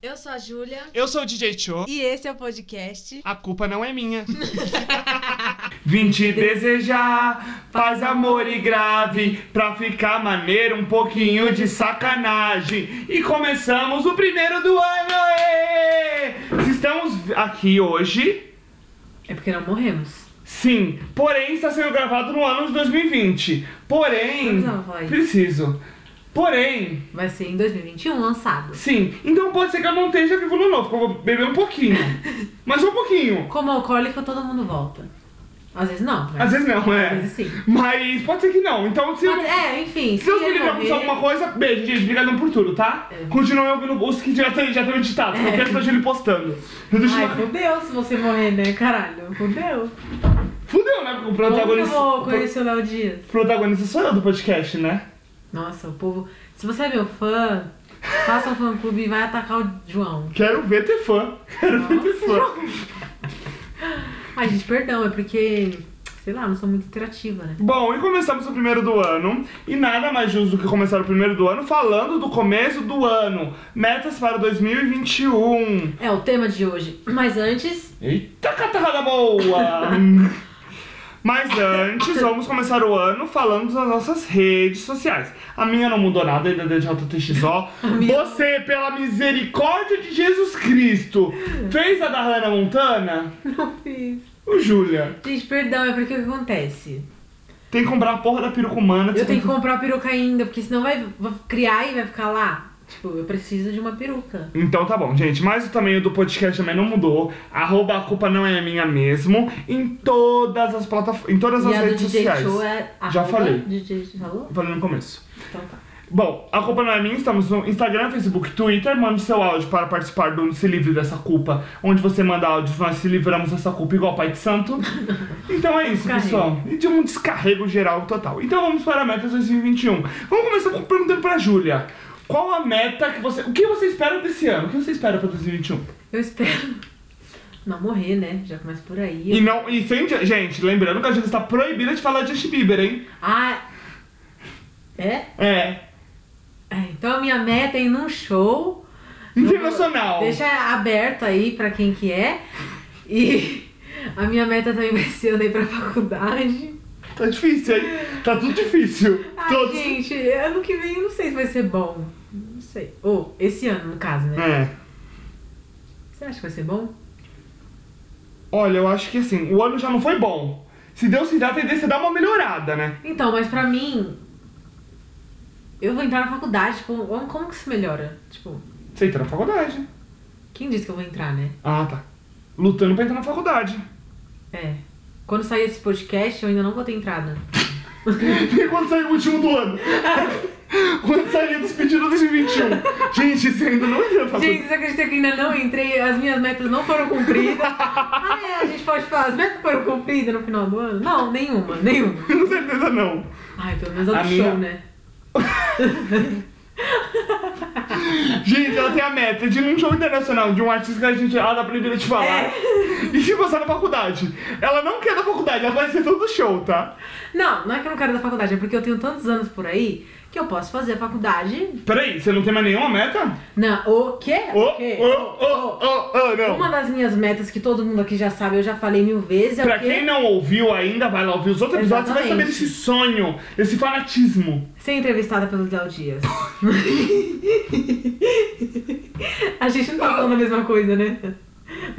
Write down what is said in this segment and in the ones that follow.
Eu sou a Júlia Eu sou o DJ Cho. e esse é o podcast. A culpa não é minha. Vim te desejar paz, amor e grave Pra ficar maneiro, um pouquinho de sacanagem E começamos o primeiro do ano, ê! Se estamos aqui hoje, É porque não morremos. sim Porém, está sendo gravado no ano de 2020 Porém, preciso Porém, Vai ser em 2021 lançado. sim Então pode ser que eu não esteja vivo no novo, porque eu vou beber um pouquinho Mas um pouquinho Como alcoólico, todo mundo volta. Às vezes não. Mas... Às vezes não, é. Às vezes sim. Mas pode ser que não. Então, se, Mas, é, enfim. se Deus me livre acontecer alguma coisa, beijo, gente. Obrigadão por tudo, tá? É. Continuem ouvindo os que já estão já tão editados. Não quero ele postando. Eu deixo Ai, uma... fudeu se você morrer, né? Caralho, fudeu. Fudeu, né? O Como que eu protagonista. vou o conhecer o Léo Dias? protagonista sou eu do podcast, né? Nossa, o povo... Se você é meu fã, faça um fã-clube e vai atacar o João. Quero ver ter fã. Quero ver ter fã. Ai, gente, perdão, é porque... Sei lá, não sou muito interativa, né? Bom, e começamos o primeiro do ano. E nada mais justo do que começar o primeiro do ano falando do começo do ano. Metas para 2021. É o tema de hoje. Mas antes, Eita catarrada boa! Mas antes, vamos começar o ano falando das nossas redes sociais. A minha não mudou nada, ainda é de minha- Você, pela misericórdia de Jesus Cristo, fez a da Hannah Montana? não fiz. Ô, Júlia, Gente, perdão, é porque o que acontece? tem que comprar a porra da peruca humana. Eu tenho que comprar a peruca ainda, porque senão vai, vai criar e vai ficar lá. Tipo, eu preciso de uma peruca. Então tá bom, gente. Mas o tamanho do podcast também não mudou. Arroba a culpa não é minha mesmo. Em todas as plataformas. Em todas e as a do redes DJ sociais. Show é. Já falei. DJ falou? Falei no começo. Então tá. Bom, a culpa não é minha, estamos no Instagram, Facebook, Twitter. Mande seu áudio para participar do Se Livre dessa Culpa, onde você manda áudios, nós se livramos dessa culpa igual Pai de Santo. Então é isso, Descarrego. pessoal. E de um descarrego geral total. Então vamos para a meta 2021. Vamos começar com- perguntando pra Júlia. Qual a meta que você. O que você espera desse ano? O que você espera pra 2021? Eu espero não morrer, né? Já começa por aí. E não. E sem. Gente, lembrando que a Júlia está proibida de falar de Justin Bieber, hein? Ah. É? É. É, Então a minha meta é ir num show. Internacional. Deixa aberto aí pra quem que é. E a minha meta também vai ser eu ir pra faculdade. Tá difícil, hein? Tá tudo difícil. Ai, Todos. gente, ano que vem eu não sei se vai ser bom. Não sei. Ou, esse ano, no caso, né? É. Você acha que vai ser bom? Olha, eu acho que assim, o ano já não foi bom. Se Deus quiser, a tendência é dar uma melhorada, né? Então, mas pra mim. Eu vou entrar na faculdade, tipo, como que se melhora? Tipo, Você entra na faculdade. quem disse que eu vou entrar, né? Ah, tá. Lutando pra entrar na faculdade. É. Quando sair esse podcast, eu ainda não vou ter entrada. E quando sair o último do ano? quando sair despedido de 2021? Gente, você ainda não entra na faculdade. Gente, você acredita que ainda não entrei? As minhas metas não foram cumpridas. ah, é, a gente pode falar, as metas foram cumpridas no final do ano? Não, nenhuma, nenhuma. Com certeza não. Ai, pelo menos a do A minha- show, né? Gente, ela tem a meta de ir num show internacional de um artista que a gente ela dá proibida de falar. É. E se passar na faculdade. Ela não quer da faculdade, ela vai ser todo show, tá? Não, não é que eu não quero da faculdade, é porque eu tenho tantos anos por aí que eu posso fazer a faculdade. Peraí, você não tem mais nenhuma meta? Não, o quê? Ô, O quê? ô, ô, ô, ô, não. Uma das minhas metas que todo mundo aqui já sabe, eu já falei mil vezes, é Pra o quê? quem não ouviu ainda, vai lá ouvir os outros episódios, você vai saber desse sonho, desse fanatismo. Ser entrevistada pelo Léo Dias. a gente não tá falando a mesma coisa, né?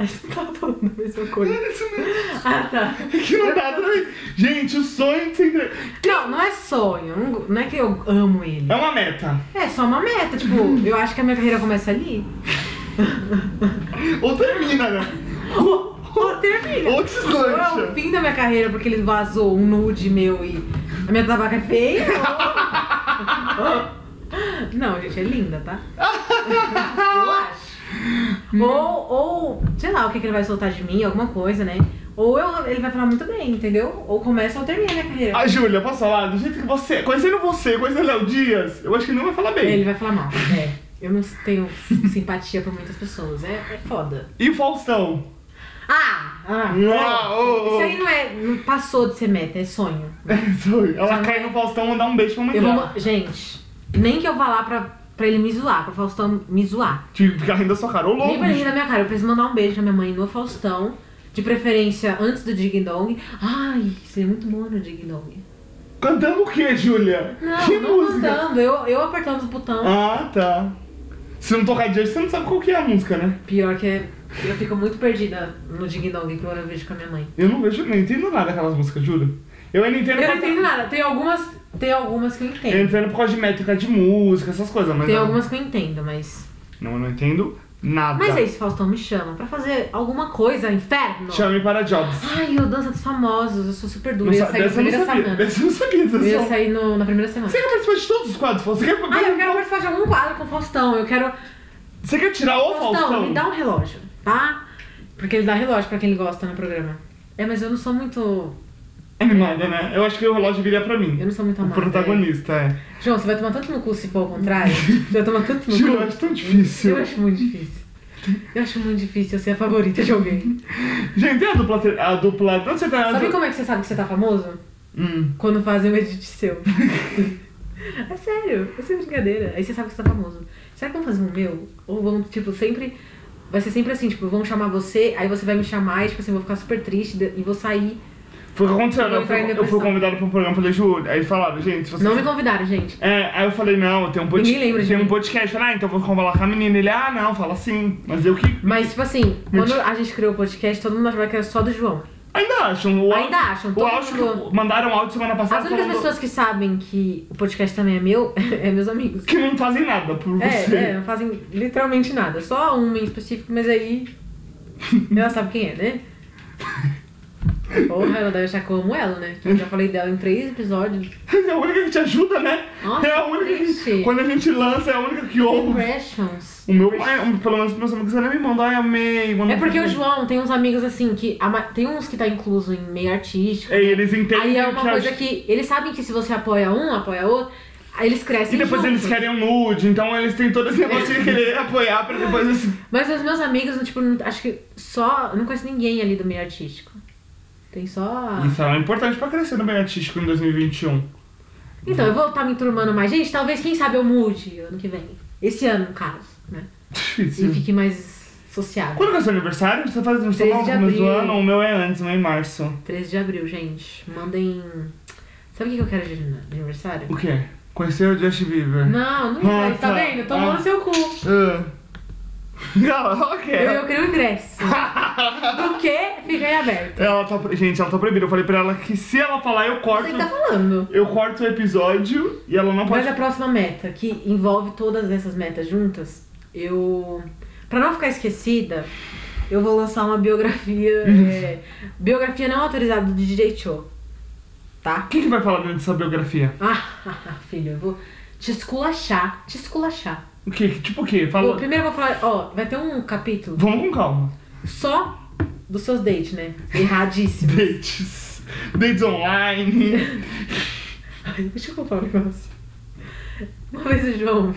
A gente não tá falando a mesma coisa. É isso mesmo. Ah, tá. Que não dá também. Gente, o sonho de ser entre... Não, não é sonho. Não, não é que eu amo ele. É uma meta. É só uma meta. Tipo, eu acho que a minha carreira começa ali. Ou termina, né? Ou, ou termina. Ou Ou é o deslancha. fim da minha carreira porque ele vazou um nude meu e a minha tabaca é feia. ou- Não, gente, é linda, tá? Eu acho. Ou, ou, sei lá, o que, que ele vai soltar de mim, alguma coisa, né? Ou eu- ele vai falar muito bem, entendeu? Ou começa ou termina a minha carreira. A Júlia, posso falar? Do jeito que você... Conhecendo você, conhecendo Léo Dias, eu acho que ele não vai falar bem. Ele vai falar mal. É. Eu não tenho simpatia por muitas pessoas. É, é foda. E o Faustão? Ah! Ah! Ah. Isso aí não é. Não passou de ser meta, é sonho. Ela Já cai vai- no Faustão e mandar um beijo pra mãe dela. vou. Gente, nem que eu vá lá pra, pra ele me zoar, pro Faustão me zoar. Tipo, ficar rindo da sua cara. Ô, louco. Nem pra rir bicho. da minha cara, eu preciso mandar um beijo pra minha mãe no Faustão. De preferência antes do Dig Dong. Ai, seria muito bom no Dig Dong. Cantando o que, Júlia? Não, que não música? cantando, eu, eu apertando os botões. Ah, tá. Se não tocar diante, você não sabe qual que é a música, né? Pior que é, eu fico muito perdida no Dig Dong quando eu vejo com a minha mãe. Eu não vejo, não entendo nada daquelas músicas, juro. Eu ainda entendo Eu não entendo nada, tem algumas, tem algumas que eu Eu entendo. entendo por causa de métrica de música, essas coisas, mas. Tem não, algumas que eu entendo, mas. Não, eu não entendo nada. Mas é isso, Faustão me chama pra fazer alguma coisa, inferno. Chame para Jobs. Ai, eu dança dos famosos, eu sou super dura. Não Eu ia sa- sair na primeira sabia. semana. Dessa eu não sabia. dessa Eu ia sair no- na primeira semana. Você quer participar de todos os quadros? Você quer, Ah, eu quero participar de algum quadro com o Faustão. Eu quero. Você quer tirar o Faustão, Faustão? me dá um relógio, tá? Porque ele dá relógio pra quem ele gosta no programa. É, mas eu não sou muito. Animada, né? Eu acho que o relógio viria pra mim. Eu não sou muito O amada. protagonista, é. é. João, você vai tomar tanto no cu se for ao contrário? Você vai tomar tanto no cu? eu acho tão difícil. Eu acho muito difícil. Eu acho muito difícil ser a favorita de alguém. Gente, a dupla. A dupla. Você tá? Sabe como é que você sabe que você tá famoso? Hum. Quando fazem um edit seu. é sério, é sem brincadeira. Aí você sabe que você tá famoso. Será que vão fazer um meu? Ou vão, tipo, sempre. Vai ser sempre assim, tipo, vão chamar você, aí você vai me chamar e, tipo assim, eu vou ficar super triste e vou sair. Foi o que aconteceu, Eu né? Eu fui, eu fui convidado pra um programa, falei, Ju, aí falaram, gente, se você. Não me convidaram, gente. É, aí eu falei, não, tem um podcast. Ninguém lembra Tem um mim. podcast. Falei, ah, então eu vou falar com a menina. Ele, ah, não, fala assim. Mas eu que. Mas, tipo assim, quando a gente criou o podcast, todo mundo achava que era só do João. Ainda acham. O Ainda acham, O áudio mundo- que mandaram áudio semana passada As únicas falando pessoas que sabem que o podcast também é meu é meus amigos. que não fazem nada por É, você. é, não fazem literalmente nada. Só um em específico, mas aí. Ela sabe quem é, né? Porra, ela deve achar que eu amo ela, né? Eu já falei dela em três episódios. É a única que te ajuda, né? Nossa, é a única que. Quando a gente lança, é a única que ouve. Impressions. O meu pai, pelo menos meus amigos, ainda me mandam, ai, amei. É porque o. João tem uns amigos assim que. Tem uns que tá incluso em meio artístico. É, eles entendem Aí é uma coisa que. Eles sabem que se você apoia um, apoia outro, aí eles E crescem depois juntos. eles querem um nude, então eles têm todo esse negócio de querer apoiar pra depois assim. Mas os meus amigos, tipo, acho que só. Eu não conheço ninguém ali do meio artístico. Tem só. Isso é importante pra crescer no meio artístico em 2021. Então, eu vou estar me turmando mais. Gente, talvez, quem sabe, eu mude ano que vem. Esse ano, no caso, né? E Difícil. fique mais sociável. Quando que é o seu aniversário? Você faz aniversário 13 no começo do ano? O meu é antes, não é em março. 13 de abril, gente. Mandem. Sabe o que eu quero de aniversário? O quê? Conhecer o Justin Bieber? Não, não Ah, vai. Tá tá. vendo? Tomou Ah. no seu cu. Ah. Não, ok. Eu, eu queria o ingresso. Do que? Fica aí aberto. Ela tá, gente, ela tá proibida. Eu falei pra ela que se ela falar, eu corto. Você tá falando. Eu corto o episódio e ela não pode. Mas a próxima meta, que envolve todas essas metas juntas, eu. Pra não ficar esquecida, eu vou lançar uma biografia. é, biografia não autorizada do DJ Cho. Tá? Quem que vai falar dentro dessa biografia? Ah, filho, eu vou te esculachar. Te esculachar. O quê? Tipo o quê? Bom, Fala. primeiro eu vou falar, ó, vai ter um capítulo Vamos com calma. só dos seus dates, né? Erradíssimo. Dates. Dates online. Ai, Deixa eu contar um negócio. Uma vez o João.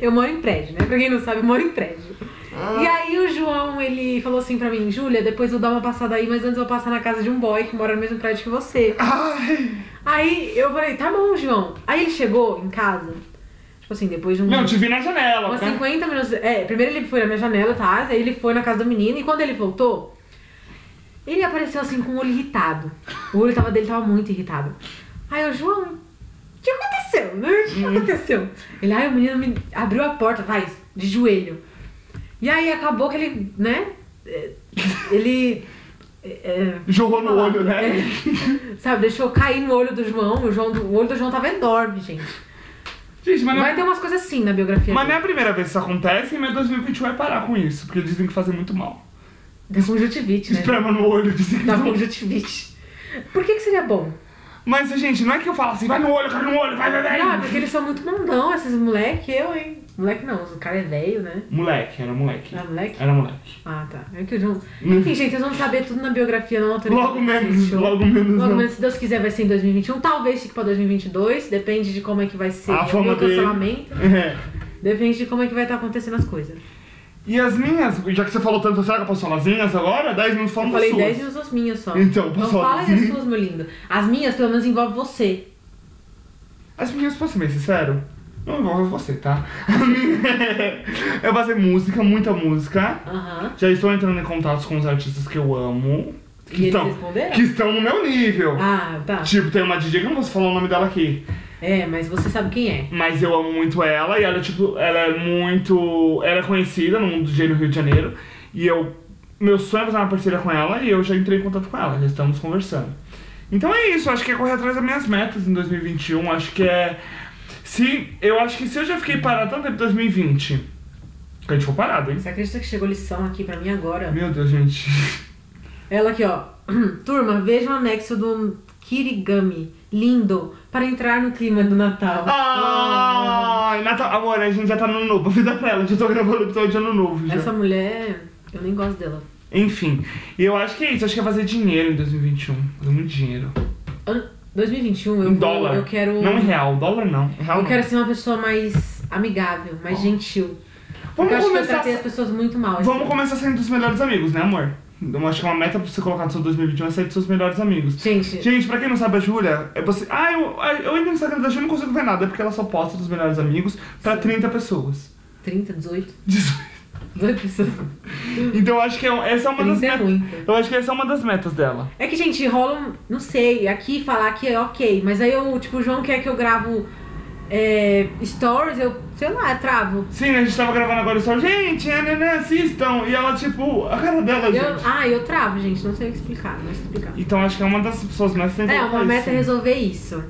Eu moro em prédio, né? Pra quem não sabe, eu moro em prédio. E aí o João, ele falou assim pra mim, Júlia, depois eu vou dar uma passada aí, mas antes eu vou passar na casa de um boy que mora no mesmo prédio que você. Ai. Aí eu falei, tá bom, João. Aí ele chegou em casa, tipo assim, depois de um. Não, te vi na janela. Né? 50 minutos. É, primeiro ele foi na minha janela, tá? Aí ele foi na casa do menino e quando ele voltou, ele apareceu assim com o olho irritado. O olho tava, dele tava muito irritado. Aí eu, João, o que aconteceu? né? O que aconteceu? Ele, aí o menino me abriu a porta, vai, de joelho. E aí acabou que ele, né? é, Ele. é, é, Jorrou no olho, né? é, sabe, deixou cair no olho do João. O, João, o olho do João tava enorme, gente. Gente, mas não, Vai ter umas coisas assim na biografia. mas não é a primeira vez que isso acontece e meu 2021 vai parar com isso, porque dizem que fazem muito mal. Da conjuntivite, né? Esprema no olho, dizem que dá- conjuntivite. Por que, que seria bom? Mas, gente, não é que eu falo assim, vai no olho, vai no olho, vai, vai, vai. Não, é porque eles são muito mandão, esses moleque, eu, hein? Moleque não, o cara é velho, né? Moleque, era moleque. Ah, moleque? Era moleque. Ah, tá. É que o João... Hum. Enfim, gente, vocês vão saber tudo na biografia não autorizada. Logo menos, logo menos Logo não. menos, se Deus quiser, vai ser em 2021. Talvez fique pra 2022. Depende de como é que vai ser A o meu cancelamento. É. Depende de como é que vai estar acontecendo as coisas. E as minhas, já que você falou tanto, será que eu posso falar as minhas agora? 10 minutos Eu falando falei das 10 suas. minutos as minhas só. Então, Não posso falar fala das suas, meu lindo. As minhas, pelo menos, envolvem você. As minhas, posso ser bem sincero? Não envolve você, tá? eu fazer música, muita música. Aham. Já estou entrando em contato com os artistas que eu amo. E Que eles estão, que estão no meu nível. Ah, tá. Tipo, tem uma DJ que eu não posso falar o nome dela aqui. É, mas você sabe quem é. Mas eu amo muito ela e ela, tipo, ela é muito. Ela é conhecida no mundo do no Rio de Janeiro. E eu. Meu sonho é fazer uma parceria com ela e eu já entrei em contato com ela, já estamos conversando. Então é isso, acho que é correr atrás das minhas metas em 2021. Acho que é. Se. Eu acho que se eu já fiquei parado tanto tempo em 2020. Que a gente ficou parado, hein? Você acredita que chegou lição aqui pra mim agora? Meu Deus, gente. Ela aqui, ó. Turma, veja o anexo do Kirigami. Lindo. Para entrar no clima do Natal. Ai, Natal. Amor, a gente já tá no ano novo. Vida pra ela, já tô gravando o episódio de ano novo. Já. Essa mulher, eu nem gosto dela. Enfim, e eu acho que é isso. Acho que é fazer dinheiro em 2021. Fazer muito dinheiro. An- 2021, eu em dólar. eu quero. Não em real. Dólar não. Real Eu não. quero ser uma pessoa mais amigável, mais gentil. Porque Vamos eu começar. eu tratei as pessoas muito mal. assim. Vamos começar sendo dos melhores amigos, né, amor? Eu acho que uma meta pra você colocar no seu 2021 é ser dos seus melhores amigos. Gente, Gente, pra quem não sabe, a Júlia, é você. Ah, eu, ah, eu entro no Instagram da Júlia e não consigo ver nada, é porque ela só posta dos melhores amigos pra 30 pessoas. 30, 18, 18. 18 pessoas. Então eu acho que é- essa é uma das 30 é metas. muito. Eu acho que essa é uma das metas dela. É que, gente, rola um. Não sei, aqui falar que é ok, mas aí eu, tipo, o João quer que eu gravo é, stories, eu, sei lá, travo. Sim, a gente tava gravando agora o story. Gente, é, né, né, assistam. E ela, tipo, a cara dela, Eu, gente. ah, eu travo, gente, não sei o que explicar, não sei explicar. Então acho que é uma das pessoas mais É, uma meta é resolver isso.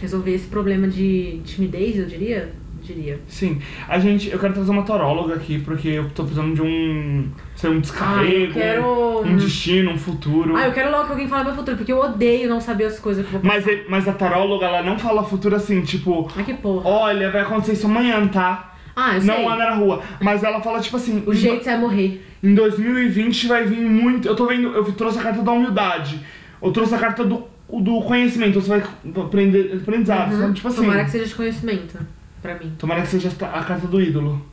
Resolver esse problema de timidez, eu diria. Diria. Sim, a gente, eu quero trazer uma taróloga aqui, porque eu tô precisando de um, sei, um Ah, descarrego, eu quero. um destino, um futuro. Ah, eu quero logo que alguém fale meu futuro, porque eu odeio não saber as coisas que eu vou Mas, ele- mas a taróloga, ela não fala futuro assim, tipo, Ai, que porra. olha, vai acontecer isso amanhã, tá? Ah, eu não sei. anda na rua. Mas ela fala, tipo assim, O jeito você vai morrer. em 2020 vai vir muito. Eu tô vendo, eu trouxe a carta da humildade. Eu trouxe a carta do, do conhecimento. Você vai aprender aprendizado. Uhum. sabe? Tipo assim. Tomara que seja de conhecimento, pra mim. tomara que seja a carta do ídolo.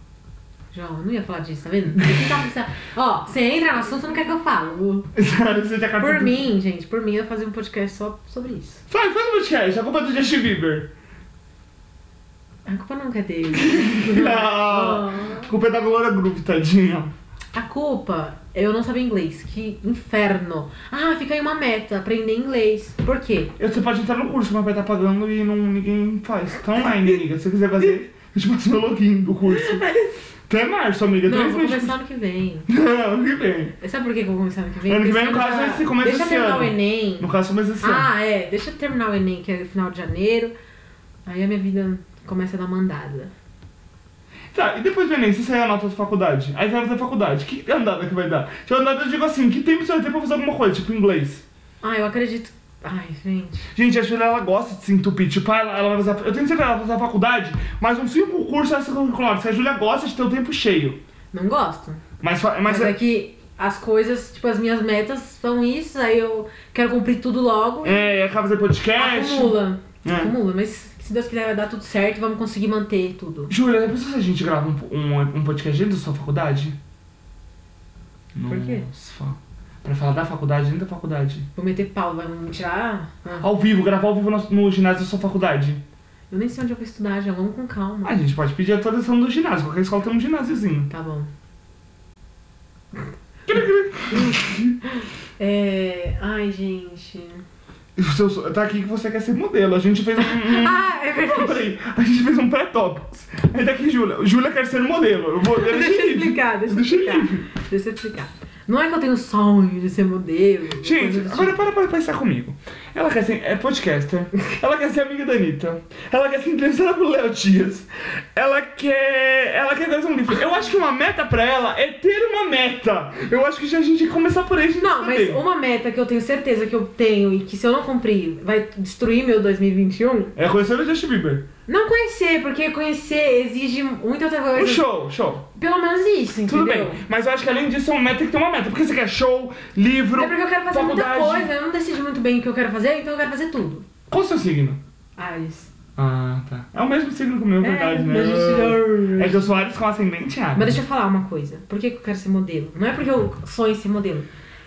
João, eu não ia falar disso, tá vendo? Você tá pensando- Ó, você entra no assunto, não quer que eu falo. Por do... mim, gente, por mim eu ia fazer um podcast só sobre isso. Faz, faz um podcast. A culpa é do Justin Bieber. A culpa nunca é dele. Ah, a culpa é da Glória Groove, tadinha. A culpa eu não saber inglês. Que inferno. Ah, fica aí uma meta, aprender inglês. Por quê? Você pode entrar no curso, mas vai estar pagando e não, ninguém faz. Tá online, amiga. Se você quiser fazer, eu te passo meu login do curso. Até março, amiga. Não, Três vou meses. começar ano que vem. Não, ano que vem. Sabe por que eu vou começar ano que vem? Ano que vem, no caso, já- esse começo Deixa eu desse terminar ano. o Enem. No caso, mas esse ano. Ah, é. Deixa eu terminar o Enem, que é final de janeiro. Aí a minha vida começa a dar uma andada. Tá, e depois do Enem, se sair a nota da faculdade? Aí vai fazer faculdade. Que andada que vai dar? Se andada, eu digo assim, que tempo você vai ter pra fazer alguma coisa, tipo inglês? Ah, eu acredito. Ai, gente. Gente, a Julia, ela gosta de se entupir. Tipo, ela, ela vai fazer... Eu tenho certeza que ela vai fazer a faculdade, mas uns cinco cursos extracurriculares. Se a Julia gosta de ter o tempo cheio. Não gosto. Mas, Mas, mas, é que as coisas, tipo, as minhas metas são isso, aí eu quero cumprir tudo logo. é, acaba fazer podcast. Acumula. É. Acumula, mas se Deus quiser vai dar tudo certo vamos conseguir manter tudo. Júlia, depois se a gente grava um, um, um podcast dentro da sua faculdade? Por quê? Nossa, pra falar da faculdade, dentro da faculdade. Vou meter pau, vai me tirar. Ah, Ao vivo, gravar ao vivo no, no ginásio da sua faculdade. eu nem sei onde eu vou estudar, já vamos com calma. A gente pode pedir a atualização do ginásio. Qualquer escola tem um ginásiozinho. Tá bom. É. Ai, gente. Seu- Tá aqui que você quer ser modelo. A gente fez um. um... Ah, é verdade. A gente fez um pré-topics. Aí tá aqui, Júlia. Júlia quer ser modelo. Eu vou. Deixa eu explicar, deixa eu explicar. livre. Deixa eu explicar. Não é que eu tenho sonho de ser modelo. Gente, agora tipo. para para pensar comigo. Ela quer ser é podcaster, ela quer ser amiga da Anitta, ela quer ser entrevistada pelo Léo Dias, ela quer. Ela quer fazer um livro. Eu acho que uma meta pra ela é ter uma meta. Eu acho que já a gente tem que começar por aí a gente Não, mas saber. uma meta que eu tenho certeza que eu tenho e que se eu não cumprir vai destruir meu 2021, É conhecer o Justin Bieber. não conhecer, porque conhecer exige muita outra coisa. Um show, show. Pelo menos isso, Tudo entendeu? bem. Mas eu acho que além disso é uma meta tem que ter uma meta. Porque você quer show, livro, É porque eu quero fazer muita faculdade. coisa, eu não decido muito bem o que eu quero fazer, então eu quero fazer tudo. Qual o seu signo? Ares. Ah, tá. É o mesmo signo que o meu, verdade, né? a gente- É que eu sou Ares com ascendente Ares. Mas deixa eu falar uma coisa. Por que que eu quero ser modelo? Não é porque eu sonho em ser modelo.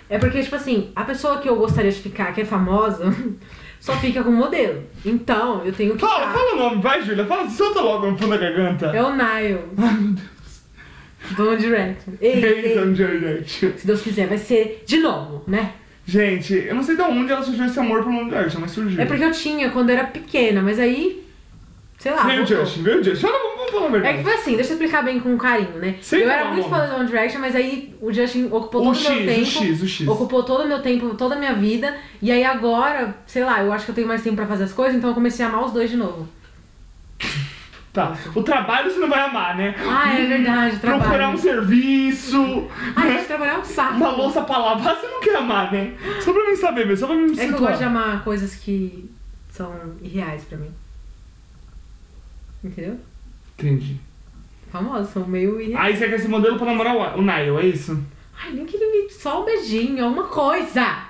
É porque, tipo assim, a pessoa que eu gostaria de ficar, que é famosa, só fica com modelo. Então, eu tenho que. Fala, fala o nome, vai, Júlia. Fala, solta logo no fundo da garganta. É o Nile, Ai, meu Deus. do One Direction. Ei, ei, Direction. se Deus quiser, vai ser de novo, né? Gente, eu não sei de onde ela surgiu esse amor pro One Direction, mas surgiu. É porque eu tinha quando era pequena, mas aí. Sei lá. Veio o. Justin, veio o Justin. Fala, vamos, falar a É verdade. que foi assim, deixa eu explicar bem com carinho, né? Sem eu falar era muito nome. fã do One Direction, mas aí o Justin ocupou O todo o X, meu o tempo. X, o X. Ocupou todo o meu tempo, toda a minha vida. E aí agora, sei lá, eu acho que eu tenho mais tempo pra fazer as coisas, então eu comecei a amar os dois de novo. Tá. O trabalho você não vai amar, né? Ah, é verdade, trabalho. Procurar um serviço. Ai, né? gente, trabalhar é um saco. Uma louça pra lavar, você não quer amar, né? Só pra mim saber, mesmo, só pra mim me É que eu gosto de amar coisas que são irreais pra mim. Entendeu? Entendi. Famosas, são meio irreais. Aí você quer esse modelo pra namorar o, o Nile, é isso? Ai, nem que ele me... Só um beijinho, alguma coisa.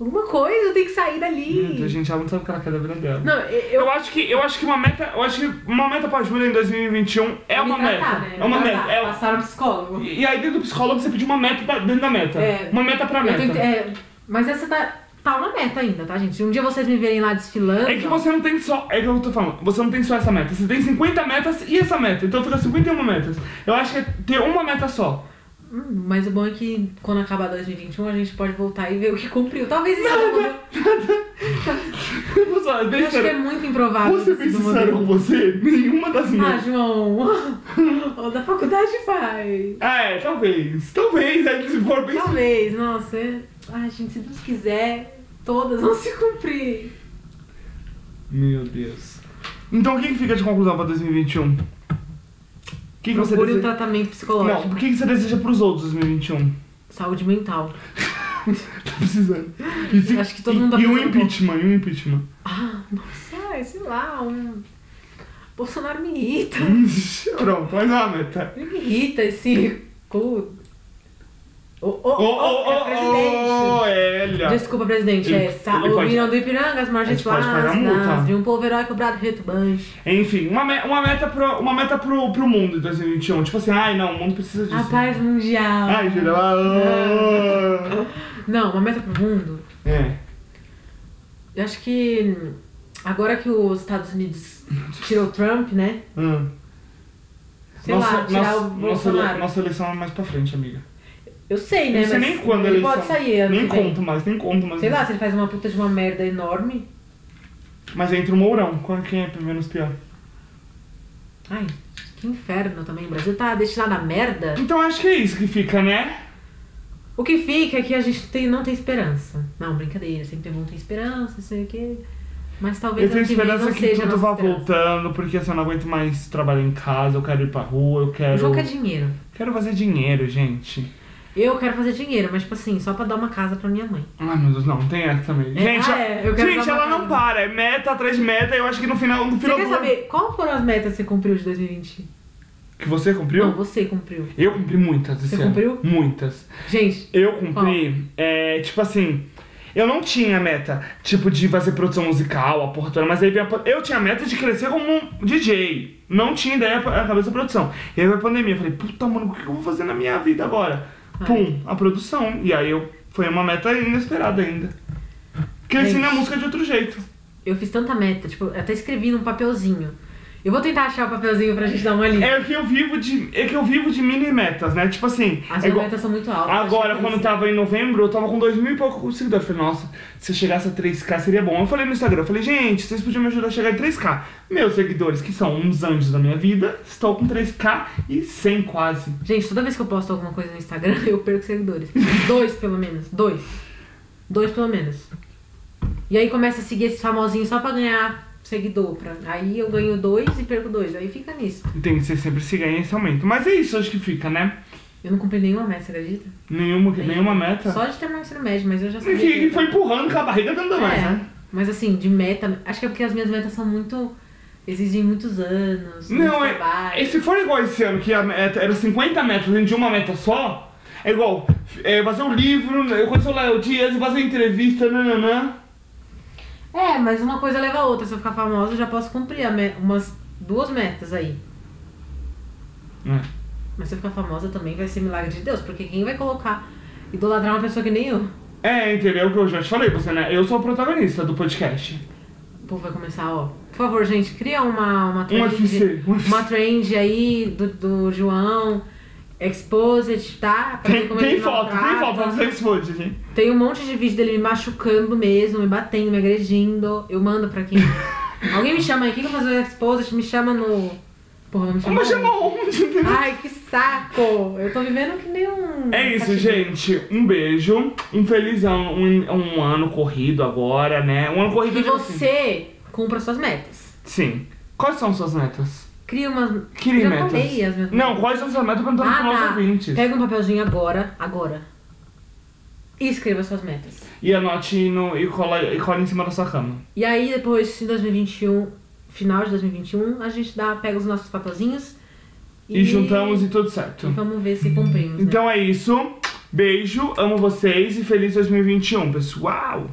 Alguma coisa, eu tenho que sair dali. Meu Deus, gente, ela não sabe o que ela quer da vida dela. Não, eu... Eu acho que eu acho que uma meta, eu acho que uma meta pra Júlia em 2021 é me uma tratar, meta. né? É uma Me meta. tratar, É, Passar no psicólogo. e e aí dentro do psicólogo você pediu uma meta pra- dentro da meta. É. Uma meta pra meta. tenho é, mas essa tá, tá uma meta ainda, tá, gente? Um dia vocês me verem lá desfilando. É que você não tem só. É que eu tô falando, você não tem só essa meta. Você tem 50 metas e essa meta. Então fica 51 metas. Eu acho que é ter uma meta só. Hum, mas o bom é que quando acabar 2021 a gente pode voltar e ver o que cumpriu. Talvez isso não mude. Eu acho que é muito improvável. Vou ser isso bem sincero com você, nenhuma das Ah, metas. João. o da faculdade vai. Ah, é, talvez. Talvez, aí se for bem. Talvez, nossa. é- Ai, gente, se Deus quiser, todas vão se cumprir. Meu Deus. Então o que fica de conclusão pra 2021? O que, que você Procure um deseja? tratamento psicológico. Não, o que, que você deseja pros outros 2021? Saúde mental. Tá precisando. E se- Acho que todo mundo tá E, e um precisando um impeachment, e um impeachment. Ah, nossa, sei lá, um. Bolsonaro me irrita. Pronto, mais uma meta. Ele me irrita esse. cu. Ô, é presidente. Desculpa, presidente. Ele- é sa- ele o pode- do Ipiranga, as margens flácidas, de um povo herói cobrado retumbante. Enfim, uma, me- uma meta, pro, uma meta pro, pro mundo em 2021. Tipo assim, ai não, o mundo precisa disso. A paz mundial. Ai, Júlia, ah, Não, uma meta pro mundo. É. Eu acho que agora que os Estados Unidos tirou o Trump, né? Hum. Sei lá, tirar nossa, o nossa, Bolsonaro. nossa eleição é mais pra frente, amiga. Eu sei, né? Não sei mas nem quando ele eleição. pode sair ano Nem que vem. conto mais, nem conto mais. Sei lá, se ele faz uma puta de uma merda enorme. Mas entra o Mourão. Qual- Quem é menos pior? Ai, que inferno também. O Brasil tá destinado à merda. Então acho que é isso que fica, né? O que fica é que a gente tem, não tem esperança. Não, brincadeira. Sempre bom ter esperança, não sei o quê. Mas talvez Eu tenho ano que vem esperança não que seja a tudo nossa vá esperança. voltando, porque assim, eu não aguento mais trabalhar em casa, eu quero ir pra rua, eu O quero. jogo é dinheiro. Quero fazer dinheiro, gente. Eu quero fazer dinheiro, mas tipo assim, só pra dar uma casa pra minha mãe. Ai meu Deus, não, tem essa também. É, gente, ah, é, eu quero gente ela não para, é meta atrás meta, eu acho que no final, no Você final quer do saber qual foram as metas que você cumpriu de 2020? Que você cumpriu? Não, você cumpriu. Eu cumpri muitas Você ano. cumpriu? Muitas. Gente, Eu cumpri, é, tipo assim, eu não tinha meta, tipo, de fazer produção musical, a porra toda, mas aí a, eu tinha meta de crescer como um DJ. Não tinha ideia a cabeça da produção. E aí veio a pandemia, eu falei, puta, mano, o que eu vou fazer na minha vida agora? Pum, a produção. E aí eu, foi uma meta inesperada ainda. Cresci Gente. na música de outro jeito. eu fiz tanta meta, tipo, eu até escrevi num papelzinho. Eu vou tentar achar o papelzinho pra gente dar uma lida. É que eu vivo de, é que eu vivo de mini metas, né? Tipo assim, As é igual- metas são muito altas. Agora, quando é tava em novembro, eu tava com dois mil e pouco seguidores. Eu Falei, nossa, se eu chegasse a 3k seria bom. Eu falei no Instagram, eu falei, gente, vocês podiam me ajudar a chegar em 3k. Meus seguidores, que são uns anjos da minha vida, estão com 3k e 100 quase. Gente, toda vez que eu posto alguma coisa no Instagram, eu perco seguidores. Dois, pelo menos. Dois. Dois, pelo menos. E aí começa a seguir esses famosinhos só pra ganhar seguidor. Pra... Aí eu ganho dois e perco dois. Aí fica nisso. E Tem que ser sempre se ganha esse aumento. Mas é isso, acho que fica, né? Eu não cumpri nenhuma meta, você acredita? Nenhuma, nenhuma meta. Só de terminar o ensino médio, mas eu já E sabia. que, que foi empurrando com a barriga mais, É, né? Mas assim, de meta, acho que é porque as minhas metas são muito. exigem muitos anos. muito Não, é, trabalho. e se for igual esse ano, que a meta era 50 metros dentro de uma meta só, é igual é, fazer um livro, eu conheço o Léo Dias, fazer entrevista, nananã. É, mas uma coisa leva a outra. Se eu ficar famosa, eu já posso cumprir me- umas duas metas aí. É. Mas se eu ficar famosa também vai ser milagre de Deus, porque quem vai colocar idolatrar uma pessoa que nem eu? É, entendeu? Que eu já te falei, você, né? Eu sou o protagonista do podcast. O povo vai começar, ó. Por favor, gente, cria uma, uma Um trend. UFC. Um UFC. Uma trend aí do, do João. Exposed, tá? Pra Tem, tem foto, tem foto, não expode, gente. Tem um monte de vídeo dele me machucando mesmo, me batendo, me agredindo. Eu mando pra quem. Alguém me chama aí, quem quer fazer o Exposed? Me chama no. Porra, não me chama. Mas chama onde? Ai, que saco! Eu tô vivendo que nem um. É isso, gente. Um beijo. Um feliz ano, um, um ano corrido agora, né? Um ano corrido de assim. você cumpra suas metas. Sim. Quais são suas metas? Cria umas. Crie Já metas. falei as minhas Não, quais são suas metas? Perguntando Ah, pros nossos tá. ouvintes. Pega um papelzinho agora, agora. E escreva suas metas. E anote no, e, cola, e cola em cima da sua cama. E aí, depois, em 2021, final de 2021, a gente dá, pega os nossos papelzinhos E, juntamos e tudo certo. e vamos ver se cumprimos. né? Então é isso. Beijo, amo vocês e feliz 2021, pessoal!